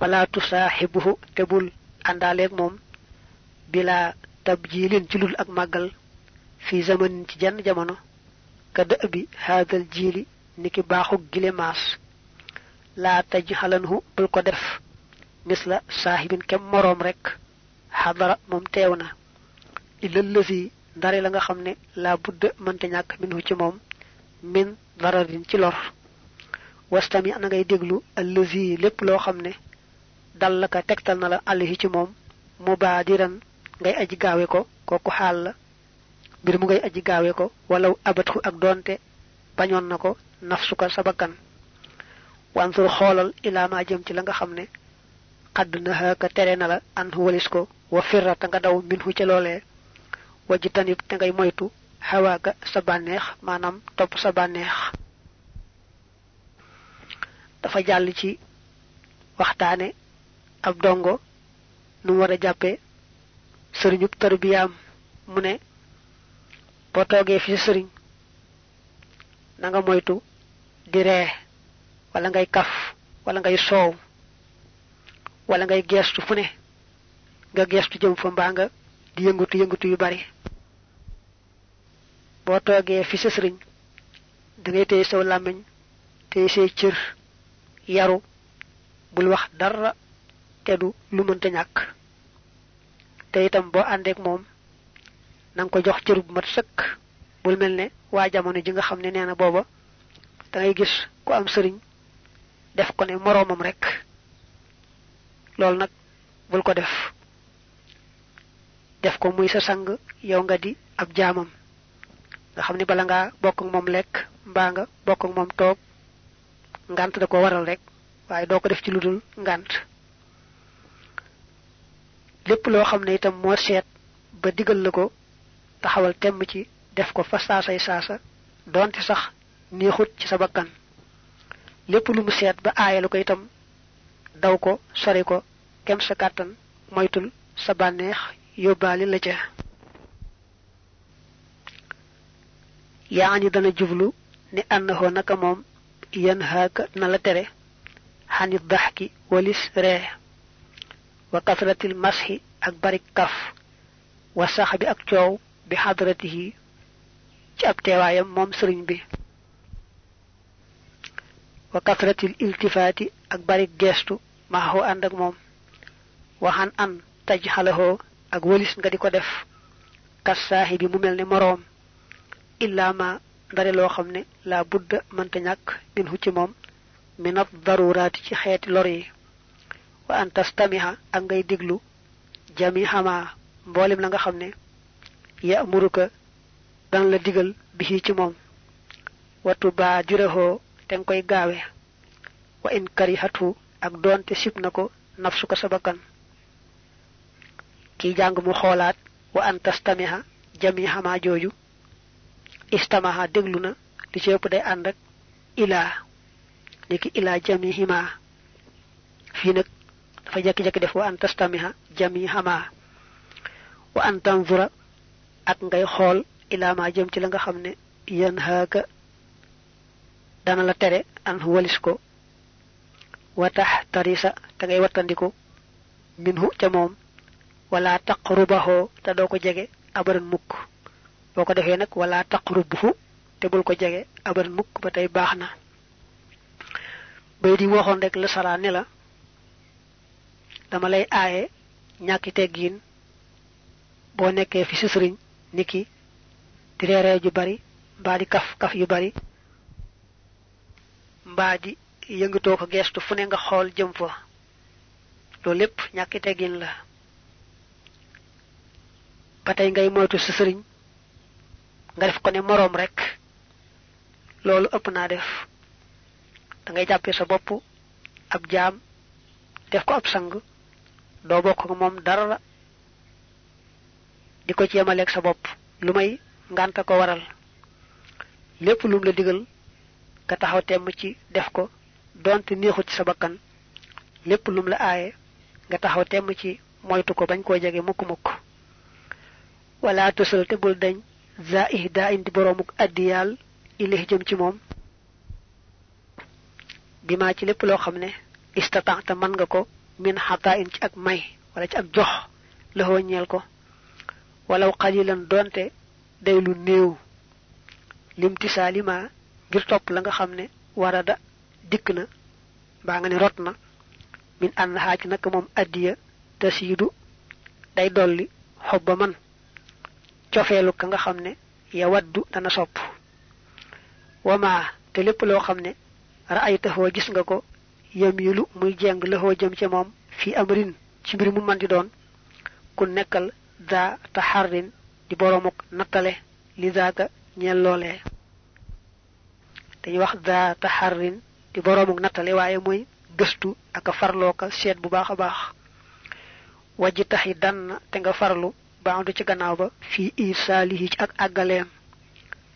wala tusaaxibuhu te bul àndaaleeg moom bila tabjilin ci lul ak màggal fi zamanin ci jenn jamono ka dë bi haadal jiili niki baaxug gile maas laa taj xalanhu bul ko def misla saahibin kem moroom rek xadara moom teew na illa lësi ndare la nga xam ne laa budda mënta ñàkk minhu ci moom min dararin ci lor wastami na ngay déglu allësi lépp loo xam ne dal la ka tegtal na la àllihi ci moom mubaadiran ngay aji gaawe ko kooku xaal la. mbir mu ngay aji gaawe ko walaw abatku ak doonte bañoon na ko nafsu ko sa bakkan. wansur xoolal ilaa ma jëm ci la nga xam ne xadd na ka tere na la an walis ko wa firra nga daw minhu wajj tanib te ngay moytu xawaaka sa bànneex maanaam topp sa bànneex. dafa jàll ci waxtaane ab dongo nu mu war a jàppe sëriñub tarbiyaam mu ne boo toogee fi sëriñ na nga moytu di ree wala ngay kaf wala ngay soow wala ngay geestu fu ne nga geestu jëm fa mbaa nga di yëngatu yëngatu yu bari. Boo toogee fi da ngay saw làmmiñ téye say cër yaru bul wax dara te du lu mënta ñàkk. Te itam boo àndeek moom na ko jox cër bu mat sëkk. Bul mel ne waa jamono ji nga xam ne nee da ngay gis ku am sëriñ def ko ne moroomam rek. Loolu nag bul ko def. Def ko muy sa sang yow nga di ab jaamam. Nga xam ne bala ngaa bokk ak moom lekk mbaa nga bokk ak moom toog ngant da ko waral rek waaye doo ko def ci ngant lépp loo xam ne itam moo seet ba digal la ko taxawal temm ci def ko fa saasay saasa doonte sax neexut ci sa bakkan. Lépp lu mu seet ba aayalu ko itam daw ko sori ko kem sa kàttan moytul sa bànneex yóbbaali la ca. Yaani dana jublu ni ànnahoo naka moom yan na la tere xanit daxki walis ree وكثرة المسح أكبر كف وصاحب أكتو بحضرته تأبتوا يمم ممسرين به. وكثرة الالتفات أكبر الجسد ما هو عندك مم وحن أن تجهله أقوليس نغدي كدف كالساهب ممل مروم إلا ما داري لو خمني لا بد من تنك من هتمم من الضرورات في حياة لوري. Wa an tastamiha ak ngay diglu jami xama mboolem la nga xam ne ya muruka dana la digal bi ci moom. Watu baa dirahoo te nga koy gaawe. Wa in karihatu ak doonte sib na ko nafsu ko sa bakkan. Kiy jàng mu xoolaat wa an tastamiha jami xama jooju. Istamaha déglu na li ci ëpp day ànd ak ilaa niki ilaa jamihima fii dafa jekki-jekki def wa an tastamiha jamihama wa an tanzura ak ngay xool ilaa ma jëm ci la nga xam ne yan haaka dana la tere an walis ko. Wa tax tarisa te ngay wattandiku minhu ca moom. Wala taqrubahu te doo ko jege abadan mukk. Boo ko defee nag wala taqrubuhu te bul ko jege abadan mukk ba tey baax na. Bay di waxoon rek la saraa ne la dama lay aaye ñàkki teggiin boo nekkee fi niki di reeree ju bari mbaa kaf kaf yu bari mbaa di yëngatoo ko geestu fu ne nga xool jëm fa. Loolu lépp ñàkki teggin la. Ba tey ngay moytu sa sëriñ nga def ko ne moroom rek loolu ëpp naa def. Da ngay jàppee sa bopp ab jaam def ko ab sang doo bokk ak moom dara di ko ci yemaleeg sa bopp. lu may ngànta ko waral. lépp lum la digal nga taxaw temm ci def ko donte neexut ci sa bakkan. lépp lum la aaye nga taxaw temm ci moytu ko bañ koo jege mukk-mukk wala tosal te bul dañ za ihda indi boroomuk addiyaal ilih jëm ci moom. bi maa ci lépp loo xam mën nga ko min xataa in ci ak may wala ci ak jox la ñeel ko. Walaw qalilan donte day lu néew. Limtisaalima ngir topp la nga xam ne warada dikk na mbaa nga ne rot na. Min ànd xaaj naka moom addiya tasiidu day dolli xobba man. Cofeelu ka nga xam ne ya waddu dana sopp. Wama te lépp loo xam ne ra'aytahoo gis nga ko yamilu muy jeng lahoo jëm ca fii amrin ci mbir mu man doon ku nekkal daa taxarrin di boromuk nattale li zaaka ñeel loolee. Dañuy wax daa taxarrin di boromuk nattale waaye muy gëstu ak farloo ka seet bu baax a baax. Wajji taxi dann te nga farlu baandu ci gannaaw ba fii irsaalihi ci ak àggaleem.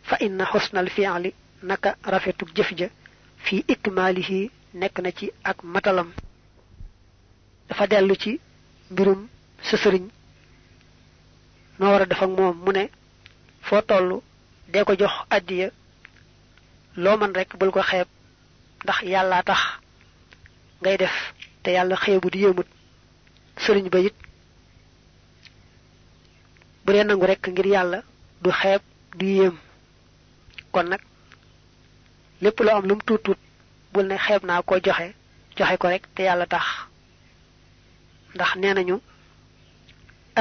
Fa inna xusnal fi'li naka rafetuk jëf ja fii ikmaalihi nekk na ci ak matalam. Dafa dellu ci mbirum sa sëriñ. Noo war a def ak moom mu ne foo toll ko jox addiya loo man rek bul ko xeeb ndax yàllaa tax ngay def te yàlla xeebut yéemut. Sëriñ ba it bu dee nangu rek ngir yàlla du xeeb du yéem. Kon nag lépp loo am lu mu tuut tuut bul ne xeeb naa ko joxe joxe ko rek te yàlla tax. Ndax nee nañu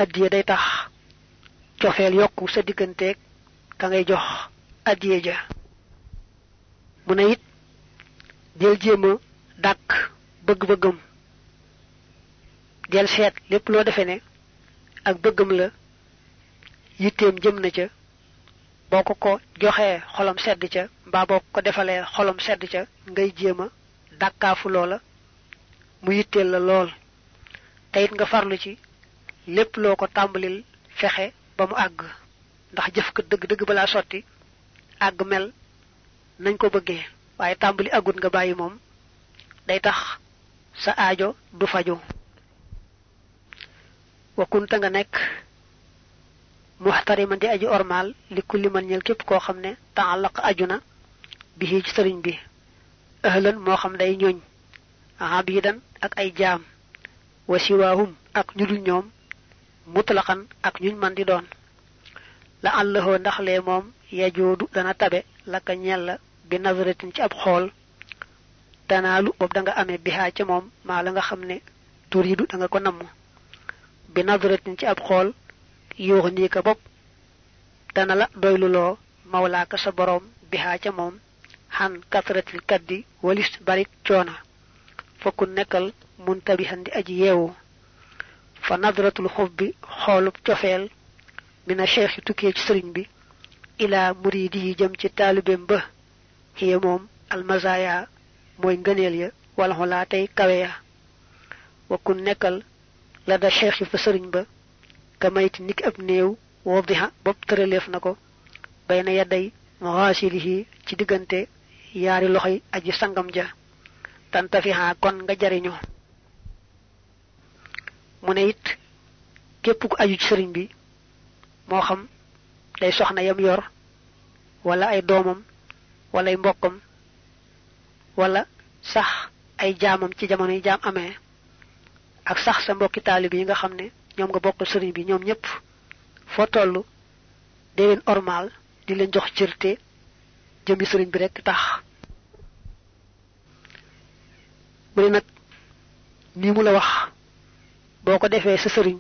addiye day tax cofeel yokku sa digganteeg ka ngay jox addiye ja. Mu ne it del jéem a dàkk bëgg-bëggam. Del seet lépp loo defe ne ak bëggam la yitteem jëm na ca boo ko joxee xolam sedd ca mbaa boo ko defalee xolam sedd ca ngay jéem a dàkkaafu loola mu yitteel la lool. Te it nga farlu ci lépp loo ko tàmbalil fexe ba mu àgg. Ndax jëf ko dëgg-dëgg balaa sotti àgg mel nañ ko bëggee. Waaye tàmbali àggut nga bàyyi moom day tax sa aajo du wa kunta nga nekk muxtariman di aji ormal li kulli man ñel képp koo xam ne taallaq aju na bi ci sëriñ bi ahlan moo xam day ñooñ abidan ak ay jaam wa siwaahum ak ñu dul ñoom mutlaqan ak ñuñ man di doon. La allahoo ndax lee moom yajoodu dana tabe ñel la bi nazaratin ci ab xool tanaalu boobu da nga amee bihaa ca moom maa la nga turiidu da nga ko bi nazaratin ci ab yuux nii ka bopp dana la doyluloo mawlaaka sa boroom bihaa ca moom xan kasratil kaddi walis barik coona fokku nekkal muntabihan di aji yeewu. Fa nadratul xubbi xoolub cofeel mina cheikh yi tukkee ci sëriñ bi ilaa muriidi yi jëm ci taalibeem ba xiya moom almazaya mooy ngëneel ya wala xulaa tey kawe ya. Wakku nekkal la da cheikh yi fa sëriñ ba ka mayti niki ab néew wadiha bopp tëraleef na ko. Bay na yadday xaasilihi ci diggante yaari loxoy aji sangam ja. Tantafiha kon nga jariñu. Mu it képp ku aju ci sëriñ bi moo xam day soxna yam yor wala ay doomam wala ay mbokkam wala sax ay jaamam ci jamono yi jaam amee ak sax sa mbokki taalib yi nga xam ne ñoom nga bokk sëriñ bi ñoom ñëpp. Foo toll dee leen ormal di leen jox cërte jëmbi sëriñ bi rekk tax. Mu ne nag nii mu la wax boo ko defee sa sëriñ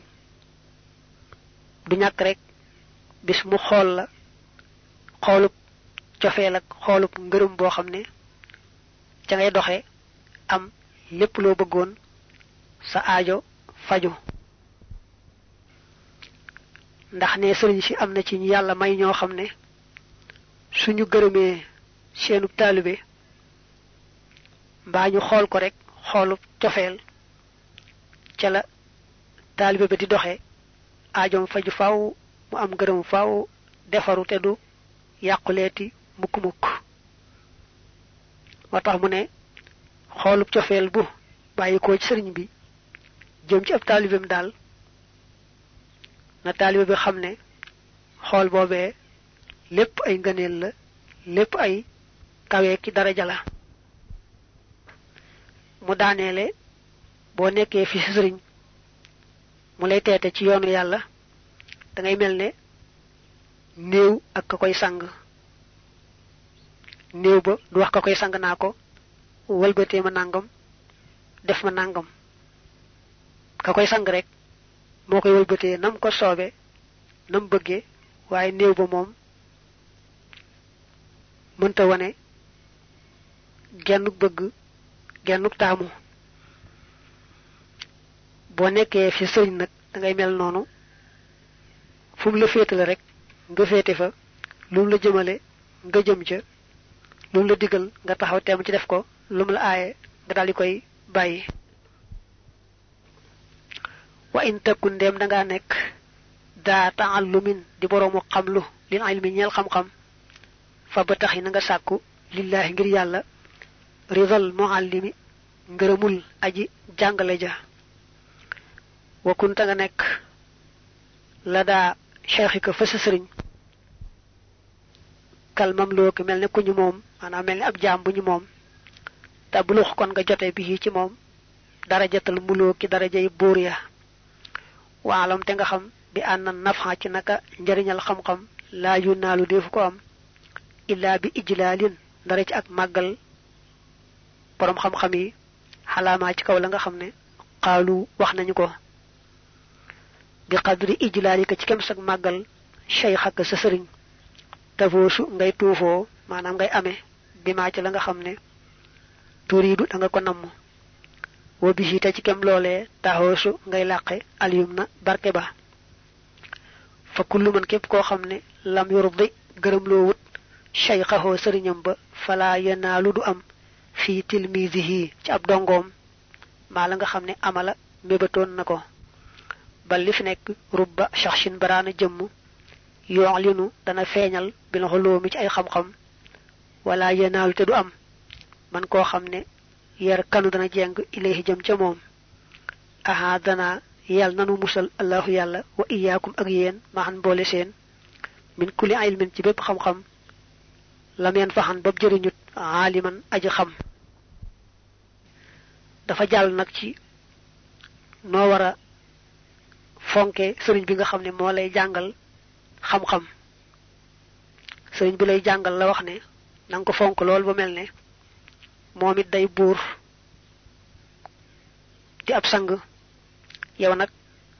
du ñàkk rek bis mu xool la xoolub cofeel ak xoolub ngërëm boo xam ne ca ngay doxe am lépp loo bëggoon sa aajo faju ndax ne sëriñ si am na ci ñu yàlla may ñoo xam ne suñu gërëmee seenu taalibe mbaa ñu xool ko rek xoolu cofeel ca la taalibe ba di doxe. aajoom faju mu am gërëm faw defaru te du yàquleeti mukk mukk. moo tax mu ne xoolub cofeel bu ci sëriñ bi jëm ci ab taalibeem daal na taalibe bi xam ne xool boobee lépp ay ngëneel la lépp ay kawee ki daraja la. Mu daaneele boo nekkee fi sëriñ mu lay teete ci yoonu yàlla da ngay mel ne ak sang. Néew ba du wax ka sang naa ma nangam def ma nangam. Ka sang rek moo koy walbatee nam ko soobe nam bëggee waaye néew ba moom mënta wane gennuk bëgg gennuk taamu. Boo nekkee fi sëriñ nag da ngay mel noonu fu mu la féetale rek nga féete fa lu mu la jëmale nga jëm ca lu mu la digal nga taxaw teem ci def ko lu mu la aaye nga daal di koy bàyyi wa in takun ndéem da ngaa nekk daa taallumin di boroomu xamlu lil ilmi ñeel xam-xam fa ba tax nga sàkku lillahi ngir yàlla ridal muallimi ngërëmul aji jàngale ja. Wa kunta nga nekk la daa cheikhika fa sa sëriñ. Kal mamlooki mel ne ku ñu moom maanaam mel ne ab jaam bu ñu moom. Te bulux kon nga jote bi ci moom darajatal mulooki darajay buur ya waalam te nga xam bi ànd nafa ci naka njariñal xam-xam laa yu naalu defu ko am illaa bi ijlaalin dara ci ak màggal boroom xam-xam yi xalaamaa ci kaw la nga xam ne xaalu wax nañu ko. Bi qadri ijlaalika ci kem sag màggal cheikh sa sëriñ tafoosu ngay tuufoo maanaam ngay amee bi maa ci la nga xam ne turiidu da nga ko namm wa bi ci kem loolee taxoosu ngay làqe aliyum na barke ba. Fa kullu man képp koo xam ne lam yurdi gërëm loo wut cheykhaxoo sëriñam ba fala yenaalu du am. Fii tilmisihi ci ab dongoom maa la nga xam ne amala mébatoon na ko. Ba li fi nekk rubba shaxshin baraana jëmm yoolinu dana feeñal bil xuloomi ci ay xam-xam. Wala yenaalu te du am. Man koo xam ne yar kanu dana jeng ilayhi jëm ca moom aha dana yàlla nanu musal allahu yàlla wa iyaakum ak yéen maxan boole seen. Min kulli ilmin ci bépp xam-xam lam yeen faxan bab jëriñut aaliman aji xam. Dafa jàll nag ci fonke sëriñ bi nga xam ne moo lay jàngal xam-xam. Sëriñ bi lay jàngal la wax ne na ko fonk lool mel ne moom it day buur. Di ab sang yow nag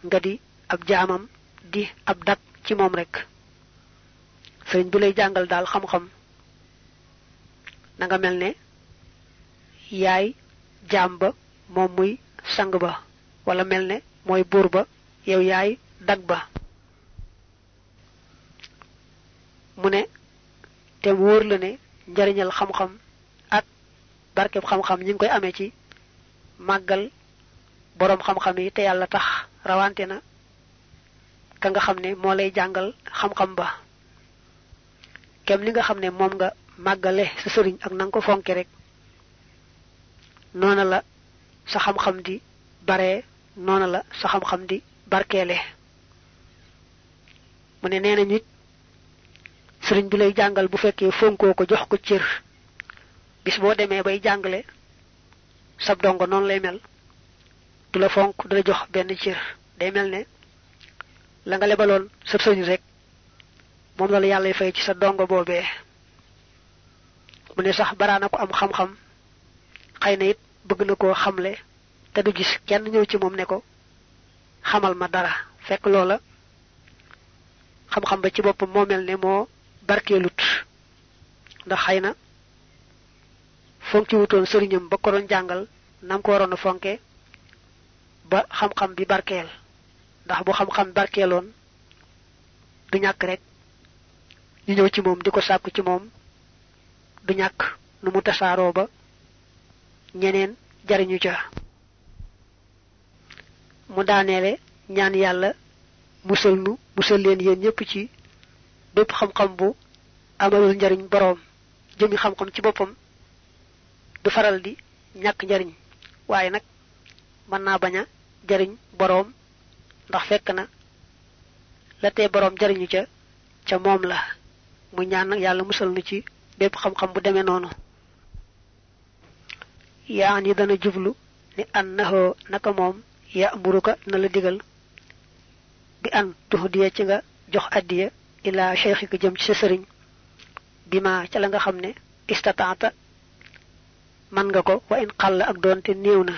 nga di ab jaamam di ab dak ci moom rek. Sëriñ bi lay jàngal daal xam-xam. Na nga mel ne yaay jaam ba moom muy sang ba wala mel ne mooy buur ba yow yaay dag ba. Mu ne te wóor la ne njariñal xam-xam barkeb xam-xam ñi ngi koy amee ci màggal boroom xam-xam yi te yàlla tax rawante na ka nga xam ne lay jàngal xam-xam ba. Kem li nga ne nga màggale sa sëriñ ak na nga ko fonke rek la sa xam-xam di bare noona la sa xam-xam di barkeele. Mu ne nee nit sëriñ bi lay jàngal bu fonkoo ko jox ko cër bis boo demee bay jàngale sab dongo noonu lay mel. Du la fonk du la jox benn cër. Day mel ne la nga lebaloon sab sëriñ rek moom la la yàlla fay ci sa dongo boobee. Mu ne sax baraana ko am xam-xam xëy na it bëgg na koo xamle te du gis kenn ñëw ci moom ne ko xamal ma dara. Fekk loola xam-xam ba ci boppam moo mel ne moo barkeelut. Ndax xëy na fonki wutoon sëriñam ba ko doon jàngal nam ko waroon fonke ba xam-xam bi barkeel. Ndax bu xam-xam barkeeloon du ñàkk rek ñu ñëw ci moom di ko sàkku ci moom du ñàkk nu mu tasaaroo ba ñeneen jariñu ca. Mu daaneele ñaan musal nu leen ci bépp xam-xam bu amalul njariñ boroom jëmi xam-xam ci boppam du faral di ñàkk njariñ waaye nag mën naa bañ a jariñ boroom ndax fekk na la tee boroom jariñu ca ca moom la. Mu ñaan nag yàlla musal nu ci bépp xam-xam bu demee noonu. Yaa ni dana jublu ni annahu naka moom ya muruka na la digal bi an tuhdiya ci nga jox addiya ila cheikhika jëm ci bima ca la nga xam ne istataata man nga ko wa in xàll ak doonte néew na.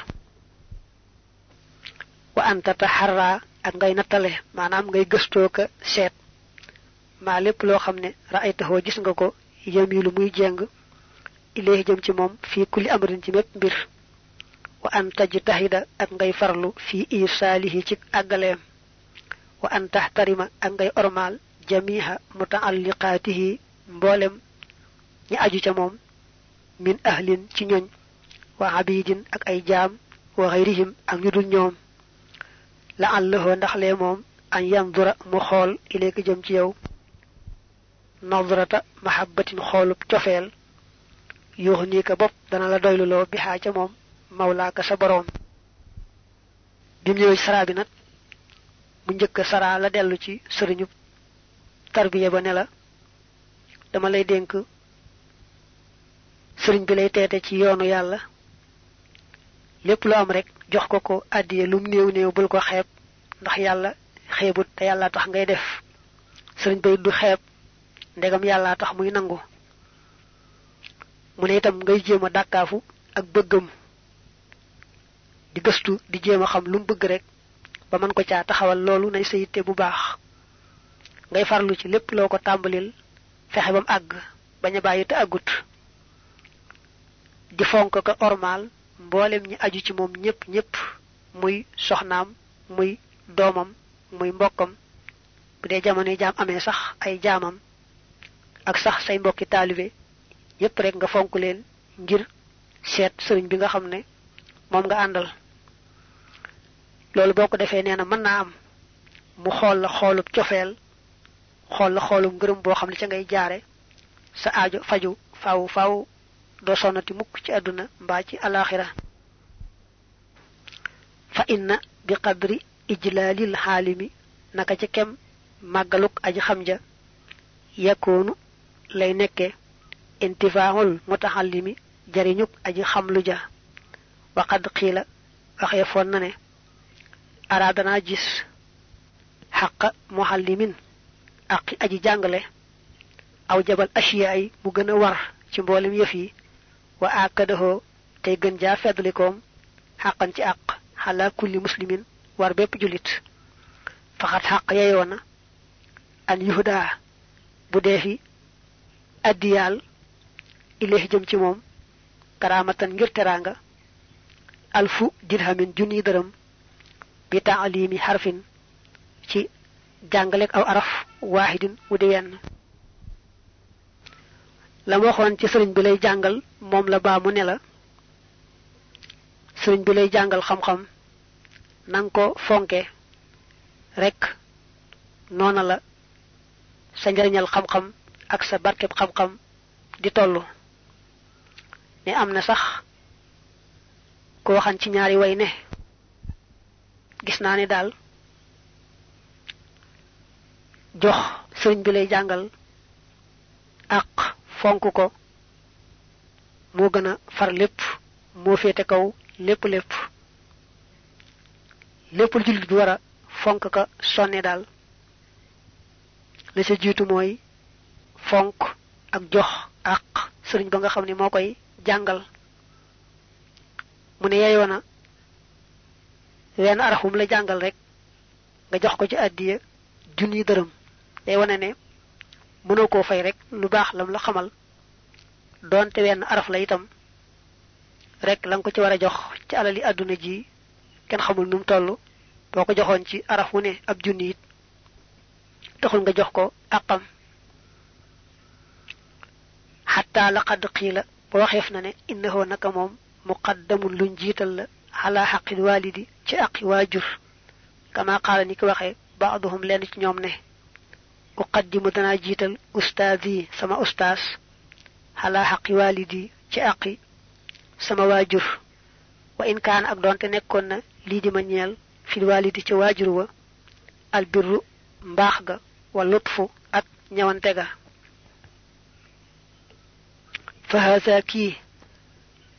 Wa anta taharra ak ngay nattale maanaam ngay gëstoo ka seet. Maa lépp loo xam ne ra'aytaxoo gis nga ko yamilu muy jeng ilayhi jëm ci moom fii kulli amrin ci mépp mbir. Wa an tajtahida ak ngay farlu fii irsaalihi ci àggaleem. Wa an tahtarima ak ngay ormaal jamiha mutaalliqaatihi mboolem ñi aju ca moom min ahlin ci ñoñ wa abidin ak ay jaam wa xayrihim ak ñu dul ñoom. La àllahoo ndax lee moom an yandura mu xool ileeka jëm ci yow. Nadrata mahabbatin xoolub cofeel. Yuux nii ka bopp dana la doyluloo bi xaa ca moom mawlaaka sa boroom. Bim ñëwee saraa bi nag mu njëkk la dellu ci tarbiya ba ne la dama lay dénk sëriñ bi lay teete ci yoonu yàlla. Lépp lu am rek jox ko ko àddiye lum néew néew bul ko xeeb. Ndax yàlla xeebut te yàlla tax ngay def. Sëriñ bay du xeeb. Ndegam yàlla tax muy nangu. Mu ne itam ngay jéem a dàkkaafu ak bëggam. Di gëstu di jéem xam lu mu bëgg rek. Ba mën ko caa taxawal loolu nay sa bu baax. Ngay farlu ci lépp loo ko tàmbalil. Fexe bam àgg. Bañ a bàyyi te di fonk ko ormaal mboolem ñi aju ci moom ñépp ñépp muy soxnaam muy doomam muy mbokkam. Bu dee jamono jaam amee sax ay jaamam ak sax say mbokki taalibe yépp rek nga fonk leen ngir seet sëriñ bi nga xam ne moom nga àndal. Loolu boo ko defee nee na mën naa am mu xool la xoolub cofeel la ngay sa aajo faju faaw faaw doo sonnati mukk ci àdduna mbaa ci alaxira fa inna bi qadri ijlaalil xaalimi naka ci kem màggaluk aji xam ja yakkoonu lay nekke intifaahul mutaxallimi jariñuk aji xam lu ja waqad xiila waxee foon na ne araadana gis xaqa muhallimin aqi aji jàngale aw jabal ashiya mu gën a war ci mboolem yëf yi wa akadahoo tey gën jaa feddlikoom xaqan ci àq xalaa kulli muslimin war bépp julit faxat xaq yeyoona an yuhudaa bu dee fi addiyaal ileex jëm ci moom karaamatan ngir teraanga alfu dirhamin junni dërëm bi taalimi xarfin ci jàngaleeg aw araf waahidin wu di wenn la waxoon ci sëriñ bi lay jàngal moom la baa mu ne la sëriñ bi lay jàngal xam-xam nanga ko fonke rekk noona la sa njariñal xam-xam ak sa barkeb xam-xam di tollu ne am na sax ko waxan ci ñaari way ne gis naa ne daal jox sëriñ bi lay jàngal ak fonk ko moo gën a far lépp moo féete kaw lépp lépp. Lépp lu jullit bi war a fonk ka sonne daal. La jiitu mooy fonk ak jox ak sëriñ ba nga xam ne moo koy jàngal. Mu ne yeyoo na wenn arafum la jàngal rek nga jox ko ci àddiya junni dërëm. Day wane ne mënoo koo fay rek lu baax lam la xamal doonte wenn araf la itam rek la nga ko ci war a jox ci alali àdduna ji kenn xamul nu mu toll boo ko joxoon ci araf wu ne ab junni it taxul nga jox ko àqam xataa laqad qiila ba waxeef na ne innahu naka moom muqaddamun luñ jiital la xalaa xaqil walidi ci aqi waajur kama qaala ni ki waxee baaduhum lenn ci ñoom ne أقدم دنا جيتل أستاذي سما أستاذ على حقي والدي تأقي سما واجر. وإن كان أبدون تنكونا ليدي منيال في الوالد تواجر البر مباخغ واللطف أت نيوانتغ فهذا كي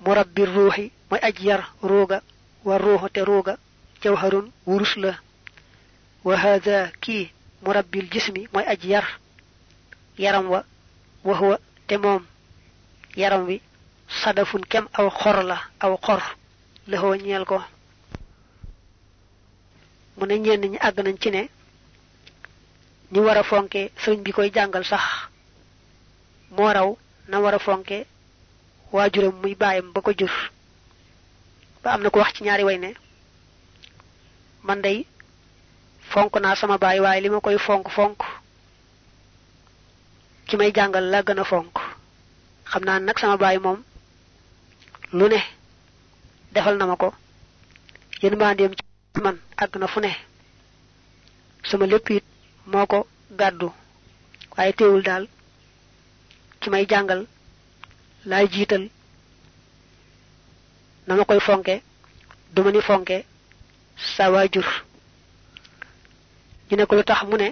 مربي الروحي ما أجير روغا والروح تروغا جوهر ورسله وهذا كي murabbil jismi moy aji yar. Yaram wa wa huwa te mom yaram wi sadafun kem aw xor la aw xor. La ho ñeel ko. Mu ne ñenn ñi àgg nañ ci ne ni war a fonke sëriñ bi koy jàngal sax moo raw na war a fonke waajuram muy bàyyam ba jur. Ba am na ko wax ci ñaari way ne man day fonk naa sama baay waaye li ma koy fonk fonk ki may jàngal la gën a fonk. Xam naa sama baay moom lu ne defal na ma ko. Yéen mbaandeem ci man àgg na fu ne. Sama lépp it moo ko gàddu. Waaye teewul daal ki may jàngal laay jiital. Na ma koy fonke duma ni fonke sa ñu ne ko lu tax mu ne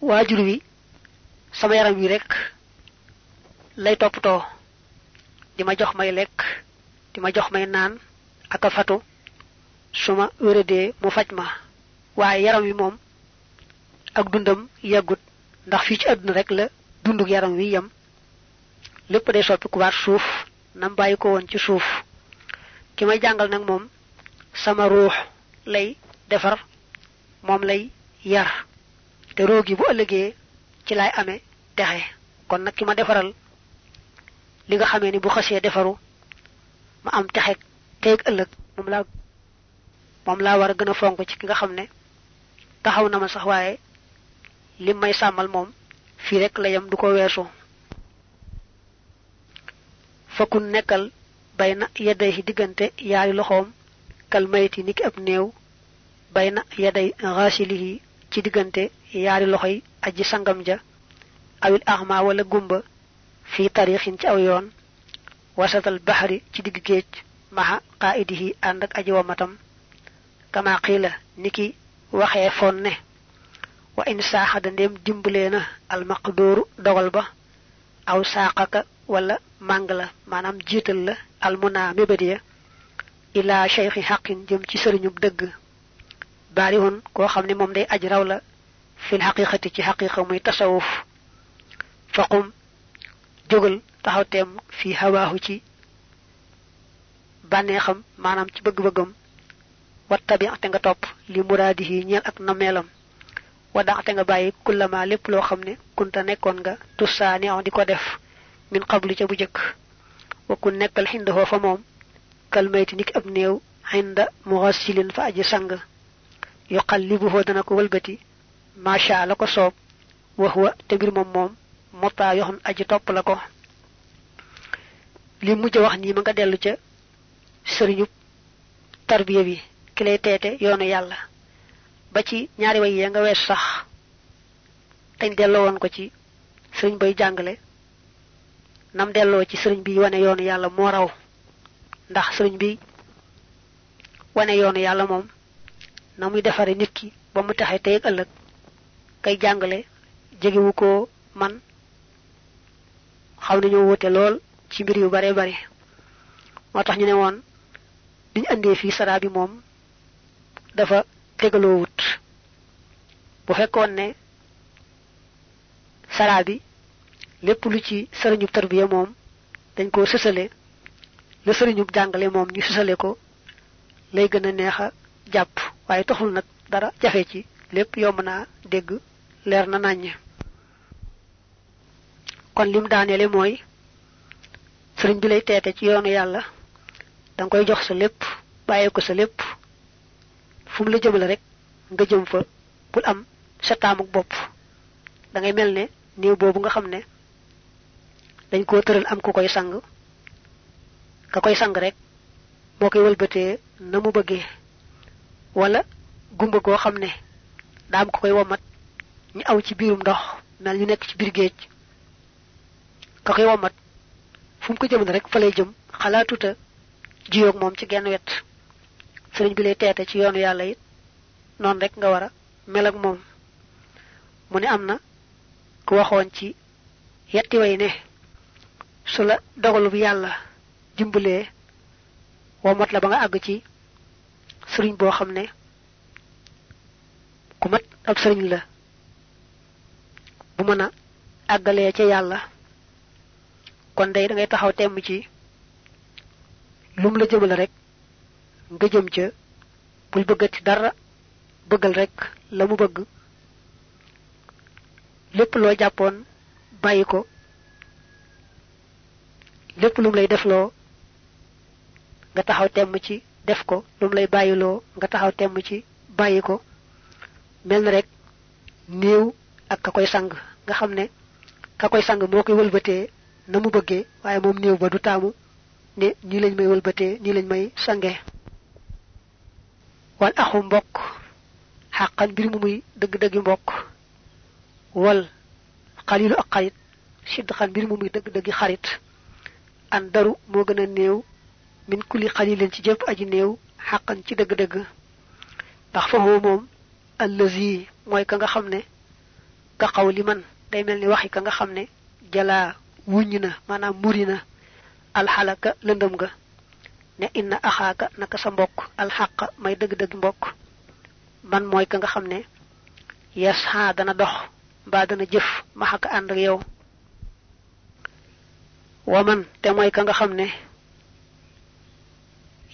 waajur wi sama yaram wi rek lay toppatoo di ma jox may lekk di ma jox may naan ak a fatu suma wéradee mu faj ma. Waaye yaram wi moom ak dundam yàggut ndax fii ci àdduna rek la dunduk yaram wi yam lépp day soppi kubaat suuf nam bàyyi ko woon ci suuf. Ki may jàngal nag sama ruux lay defar moom lay yar. Te roogi bu ëllëgee ci lay amee texe kon nag ki ma defaral li nga xamee ni bu ma am texe teeg ëllëg moom laa war a fonk ci ki nga ne taxaw na ma sax waaye lim may sàmmal moom fii rek la yam du ko fakun nekkal bayna yaday diggante yaari loxoom kal mayti niki ab bayna yaday ghasilihi ci diggante yaari loxoy aji sangam ja awil ahma wala gumba fi tarixin ci aw yoon. Wasatal bahri ci digg géej maha qaidihi ànd ak aji wamatam kama qila niki waxee fon ne wa in saaxada ndem dimbalee al maqduru dogal ba aw saaqaka wala màng la maanaam jiital la almuna mébadiya ila cheikhi xaqin jëm ci sëriñub dëgg baarihun koo xam ne moom day aj raw la fil xaqiqati ci xaqiqa muy tasawuf faqum jógal taxaw teem fi hawaahu ci bànneexam maanaam ci bëgg-bëggam wattabi te nga topp li muraadihi ñeel ak nameelam wada te nga bàyyi kullama lépp loo xam ne kunta nekkoon nga tussaani di ko def min qablu ca bu jëkk wa ku nekkal xindahoo fa moom kalmayti nik ab néew xinda muxassilin fa aji sang yuqallibuhu dana ko wëlbati macha la ko soob wax wa te mbir moom moom motaa yoxun aji topp la ko li mujj wax nii ma nga dellu ca sëriñub tarbiya bi ki lay teete yoonu yàlla ba ci ñaari way yee nga wees sax dañ delloo woon ko ci sëriñ bay jàngale nam delloo ci sëriñ bi wane yoonu yàlla moo raw ndax sëriñ bi wane yoonu yàlla moom na muy defare nit ki ba mu taxe tey ëllëg kay jàngale jegewu ko man xaw nañu wute lool ci mbir yu bare bare moo tax ñu ne woon biñ andee fii sara bi moom dafa tegaloo wut bu fekkoon ne sara bi lépp lu ci sëriñub tarbiya moom dañ ko sësale la sëriñub jàngale moom ñu sësale ko lay gën a neex a jàpp waaye taxul nag dara jafe ci lépp yomb naa dégg leer na nàññ kon lim daaneele mooy sëriñ bi lay teete ci yoonu yàlla da koy jox sa lépp bàyyee ko sa lépp. Fu la rek nga jëm fa bul am sa bopp. Da ngay mel ne boobu nga dañ koo tëral am ku koy sang. Ka koy sang rek moo koy wëlbatee na mu bëggee wala gumba goo xam ne daa ko koy womat ñu aw ci biirum ndox mel ñu nekk ci biir géej. Ka koy womat fu mu ko jëmale rek fa lay jëm xalaatuta jiyoog moom ci genn wet. Sëriñ bi lay teete ci yoonu yàlla it noonu rek nga war a mel ak moom. Mu ne am na ku waxoon ci yetti way ne su la dogalu bi yàlla dimbalee womat la ba nga àgg ci sëriñ boo xam ne ku mat ab sëriñ la. Bu mën a àggalee ca yàlla. Kon day da ngay taxaw temm ci lum la jëmale rek nga jëm ca. Bul bëggati dara bëggal rek la mu bëgg. Lépp loo jàppoon bàyyi ko. Lépp lum lay defloo nga taxaw temm ci def ko lum lay bàyyiloo nga taxaw temm ci bàyyi ko. Mel rek néew ak ka koy sang. Nga xam ne ka koy sang moo koy wëlbatee na mu bëggee waaye moom néew ba du taamu ne nii lañ may wëlbatee nii lañ may sange. Wal axu mbokk xàqan mbir mu muy dëgg-dëggi mbokk. Wal xalilu ak xarit sidxan mbir mu muy dëgg-dëggi xarit. An daru moo gën a néew min kulli xalilin ci jëpp aji néew xàqan ci dëgg-dëgg ndax foofu moom allazi mooy ka nga xam ne ka xaw li man day mel ni waxi ka nga xam ne jalaa wuññ na maanaam muri na alxalaka lëndëm ga ne inna axaaka naka sa mbokk alxaq may dëgg-dëgg mbokk man mooy ka nga xam ne yes ha dana dox mbaa dana jëf maxaka ànd ak yow waman te mooy ka nga xam ne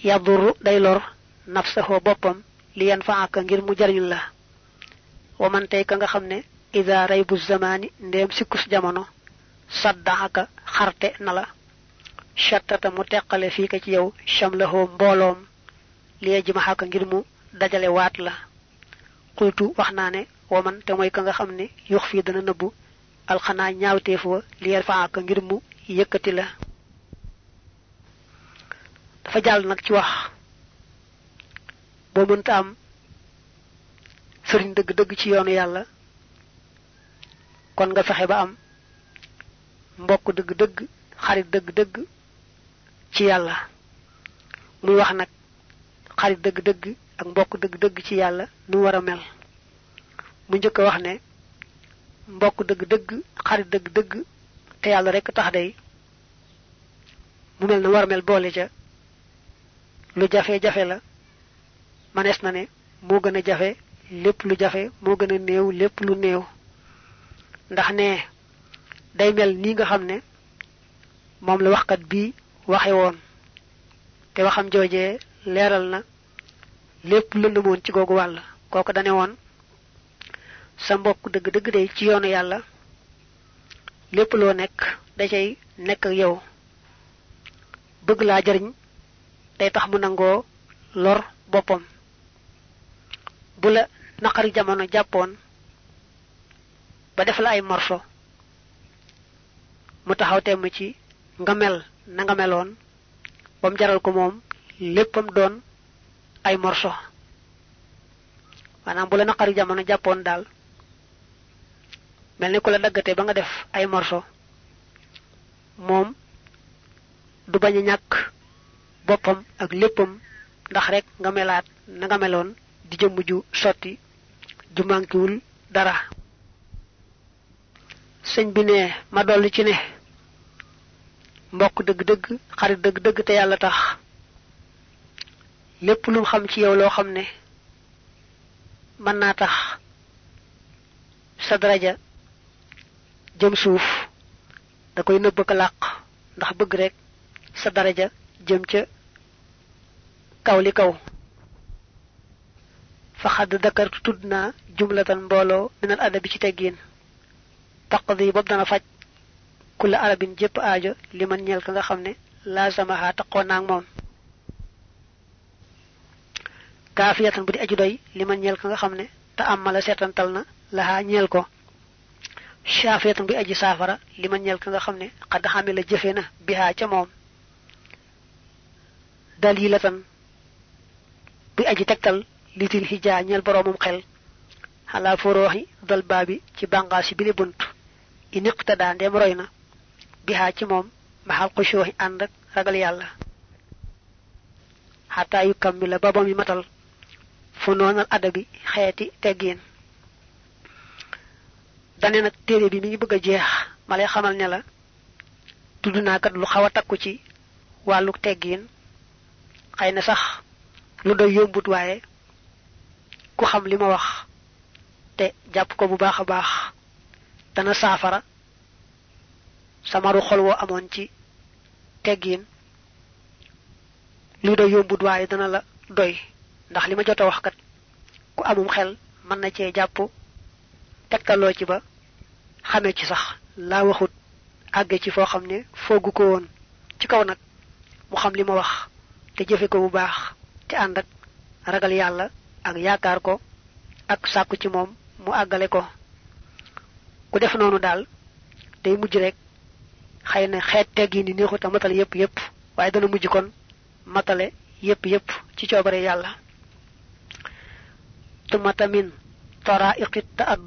yaduru day lor nafsahu boppam li yan faaka ngir mu jariñ la waman tey ka nga xam ne ida raybu zamani ndéem sikkus jamono saddaxaka xarte na la shattata mu teqale fii ka ci yow shamlahoo mbooloom liye ji maxaka ngir mu dajale waat la qultu wax naa ne waman te mooy ka nga xam ne yux fii dana nëbbu alxanaa ñaawteef wa liyer faaka ngir mu yëkkati la dafa jàll nag ci wax. Boo mënta am sëriñ dëgg-dëgg ci yoonu yàlla kon nga fexe ba am mbokk dëgg-dëgg xarit dëgg-dëgg ci yàlla. Muy wax nag xarit dëgg-dëgg ak mbokk dëgg-dëgg ci yàlla nu war mel. Mu njëkk wax ne mbokk dëgg-dëgg xarit dëgg-dëgg te yàlla rek tax day mu mel na war mel boole ca lu jafe-jafe la manees na ne moo gën a jafe lépp lu jafe moo gën a néew lépp lu néew ndax ne day mel nii nga xam ne moom la waxkat bii waxe woon te waxam joojee leeral na lépp lëndëmoon ci googu wàll kooku dane woon sa mbokk dëgg-dëgg day ci yoonu yàlla lépp loo nekk da cay nekk ak yow bëgg laa jariñ day tax mu nangoo lor boppam. Bu la naqari jamono jàppoon ba def la ay morso mu taxaw temm ci nga mel na nga meloon ba mu jaral ko moom léppam doon ay morso. Maanaam bu la naqari jamono jàppoon daal mel ni ku ba nga def ay morso moom du bañ a boppam ak léppam ndax rek nga melaat na nga meloon di jëmm ju sotti ju mànkiwul dara. Sëñ bi ne ma dolli ci ne mbokk dëgg-dëgg xarit dëgg-dëgg te yàlla tax. Lépp lu xam ci yow loo xam ne mën naa tax sa daraja jëm suuf da koy nëbb ko làq ndax bëgg rek sa daraja jëm ca kaw li kaw. Fa xadd dakartu tudd naa jumlatan mbooloo minal adabi ci teggiin taqdi boobu dana faj kulla arabin jëpp aajo li man ñeel ka nga xam ne laasamaha taqoo naag moom. Kaafiyatan bu di aju doy li man ñeel ka nga xam ne te amala seetantal na lahaa ñeel ko. Shaafiyatan bu aji saafara li man ñeel ka nga xam ne xadd xame la jëfe na bihaa ca moom. Dalilatan bu aji tegtal litil hijaa ñeel boroomum xel. Xalaa forooxi dal baabi ci bànqaas yi bi le bunt iniqtadaa ndeem roy na. Bihaa ci moom maxal xushooxi ànd ak ragal yàlla. Xataa yu kammila ba ba mi matal. Fu noonal adabi xeeti teggiin dane nag téere bi mi ngi bëgg jeex. Ma lay xamal ne la tudd naa kat lu xaw a takku ci na sax lu doy yombut waaye ku xam li ma wax te jàpp ko bu baax a baax dana samaru xol woo amoon ci teggiin lu doy yombut waaye dana la doy ndax li ma jot a wax kat ku amum xel mën na cee jàpp tegtaloo ci ba xamee ci sax laa waxut àgge ci foo xam ne foogu ko woon ci kaw nag mu xam li ma wax te ko bu baax te ànd ak ragal yàlla ak yaakaar ko ak sàkku ci moom mu àggale ko. ku def noonu daal day mujj rek xëy na xeet ni neexut a matale yépp yépp waaye dana mujj kon matale yépp yépp ci coobare yàlla. Tumata min taraiqi ta'ad